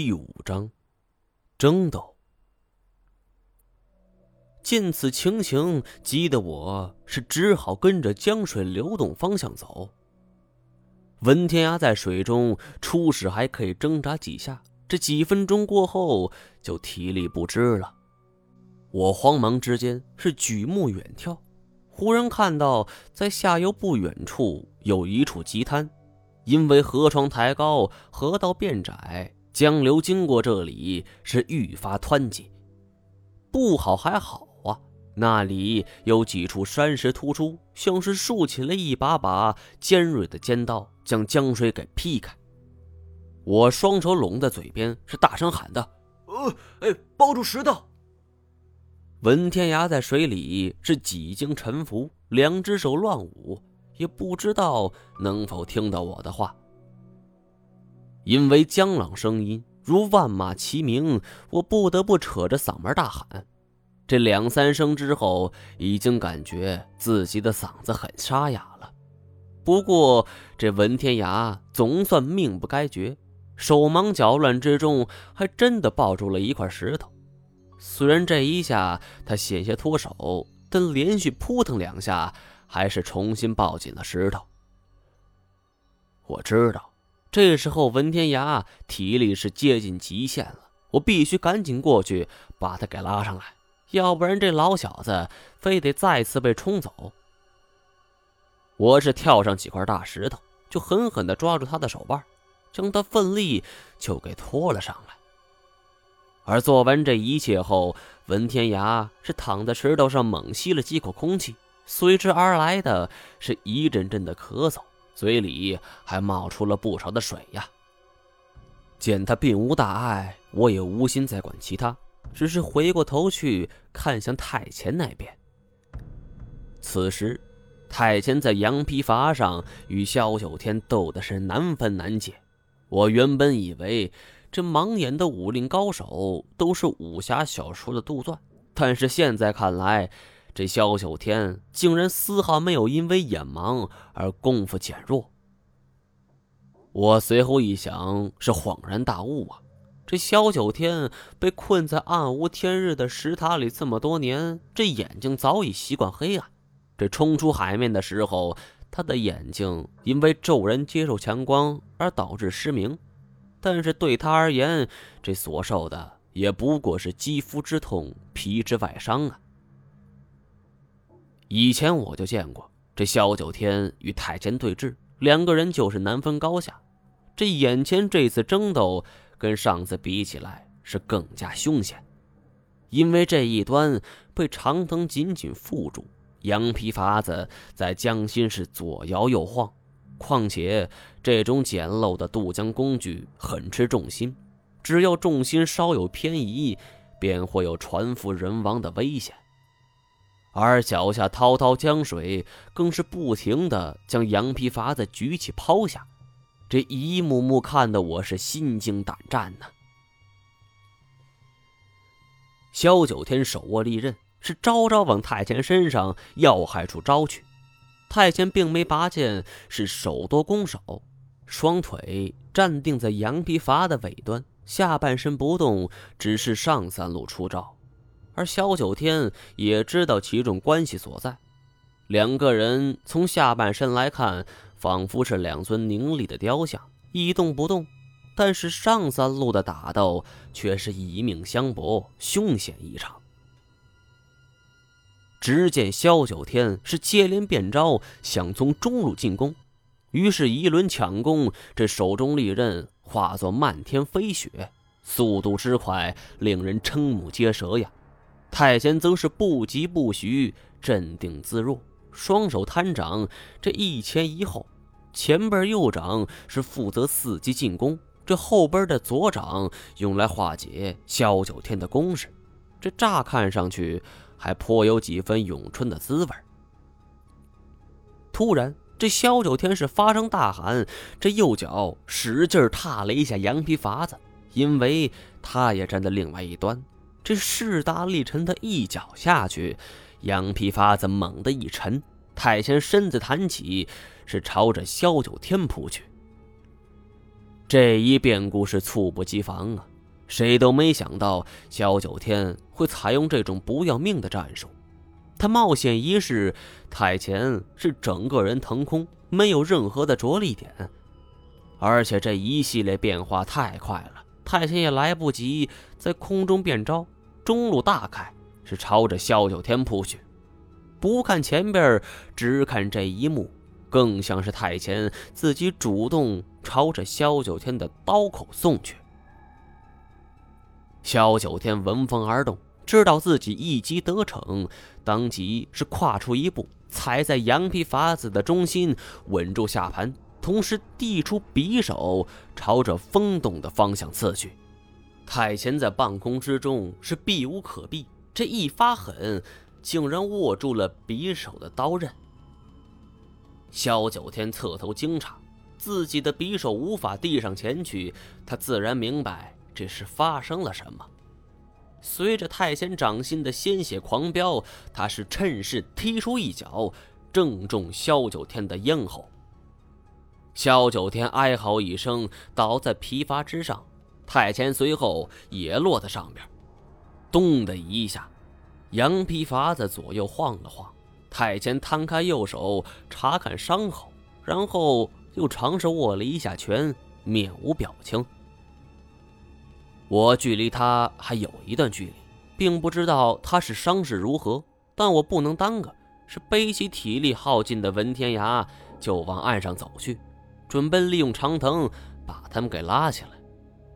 第五章，争斗。见此情形，急得我是只好跟着江水流动方向走。文天涯在水中初始还可以挣扎几下，这几分钟过后就体力不支了。我慌忙之间是举目远眺，忽然看到在下游不远处有一处急滩，因为河床抬高，河道变窄。江流经过这里是愈发湍急，不好还好啊，那里有几处山石突出，像是竖起了一把把尖锐的尖刀，将江水给劈开。我双手拢在嘴边，是大声喊道：“呃，哎，抱住石头！”文天涯在水里是几经沉浮，两只手乱舞，也不知道能否听到我的话。因为江朗声音如万马齐鸣，我不得不扯着嗓门大喊。这两三声之后，已经感觉自己的嗓子很沙哑了。不过这文天涯总算命不该绝，手忙脚乱之中，还真的抱住了一块石头。虽然这一下他险些脱手，但连续扑腾两下，还是重新抱紧了石头。我知道。这时候，文天涯体力是接近极限了，我必须赶紧过去把他给拉上来，要不然这老小子非得再次被冲走。我是跳上几块大石头，就狠狠地抓住他的手腕，将他奋力就给拖了上来。而做完这一切后，文天涯是躺在石头上猛吸了几口空气，随之而来的是一阵阵的咳嗽。嘴里还冒出了不少的水呀。见他并无大碍，我也无心再管其他，只是回过头去看向太前那边。此时，太前在羊皮筏上与萧九天斗的是难分难解。我原本以为这盲眼的武林高手都是武侠小说的杜撰，但是现在看来。这萧九天竟然丝毫没有因为眼盲而功夫减弱。我随后一想，是恍然大悟啊！这萧九天被困在暗无天日的石塔里这么多年，这眼睛早已习惯黑暗。这冲出海面的时候，他的眼睛因为骤然接受强光而导致失明，但是对他而言，这所受的也不过是肌肤之痛、皮之外伤啊。以前我就见过这萧九天与太监对峙，两个人就是难分高下。这眼前这次争斗跟上次比起来是更加凶险，因为这一端被长藤紧紧缚住，羊皮筏子在江心是左摇右晃。况且这种简陋的渡江工具很吃重心，只要重心稍有偏移，便会有船覆人亡的危险。而脚下滔滔江水更是不停的将羊皮筏子举起抛下，这一幕幕看得我是心惊胆战呢。萧九天手握利刃，是招招往太监身上要害处招去。太监并没拔剑，是手多攻手，双腿站定在羊皮筏的尾端，下半身不动，只是上三路出招。而萧九天也知道其中关系所在，两个人从下半身来看，仿佛是两尊凝立的雕像，一动不动。但是上三路的打斗却是以命相搏，凶险异常。只见萧九天是接连变招，想从中路进攻，于是，一轮抢攻，这手中利刃化作漫天飞雪，速度之快，令人瞠目结舌呀！太监则是不疾不徐，镇定自若，双手摊掌，这一前一后，前边右掌是负责伺机进攻，这后边的左掌用来化解萧九天的攻势。这乍看上去还颇有几分咏春的滋味。突然，这萧九天是发声大喊，这右脚使劲踏了一下羊皮筏子，因为他也站在另外一端。这势大力沉的一脚下去，羊皮筏子猛地一沉，太乾身子弹起，是朝着萧九天扑去。这一变故是猝不及防啊！谁都没想到萧九天会采用这种不要命的战术。他冒险一试，太前是整个人腾空，没有任何的着力点，而且这一系列变化太快了，太前也来不及在空中变招，中路大开，是朝着萧九天扑去。不看前边，只看这一幕，更像是太前自己主动朝着萧九天的刀口送去。萧九天闻风而动，知道自己一击得逞，当即是跨出一步，踩在羊皮筏子的中心，稳住下盘，同时递出匕首，朝着风洞的方向刺去。太前在半空之中是避无可避，这一发狠。竟然握住了匕首的刀刃。萧九天侧头惊诧，自己的匕首无法递上前去，他自然明白这是发生了什么。随着太仙掌心的鲜血狂飙，他是趁势踢出一脚，正中萧九天的咽喉。萧九天哀嚎一声，倒在皮筏之上，太监随后也落在上边，咚的一下。羊皮筏子左右晃了晃，太监摊开右手查看伤口，然后又尝试握了一下拳，面无表情。我距离他还有一段距离，并不知道他是伤势如何，但我不能耽搁，是背起体力耗尽的文天涯就往岸上走去，准备利用长藤把他们给拉起来。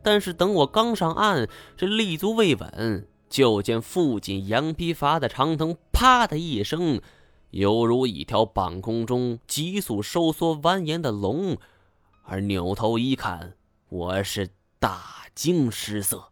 但是等我刚上岸，这立足未稳。就见附近羊皮筏的长藤“啪”的一声，犹如一条半空中急速收缩蜿蜒的龙，而扭头一看，我是大惊失色。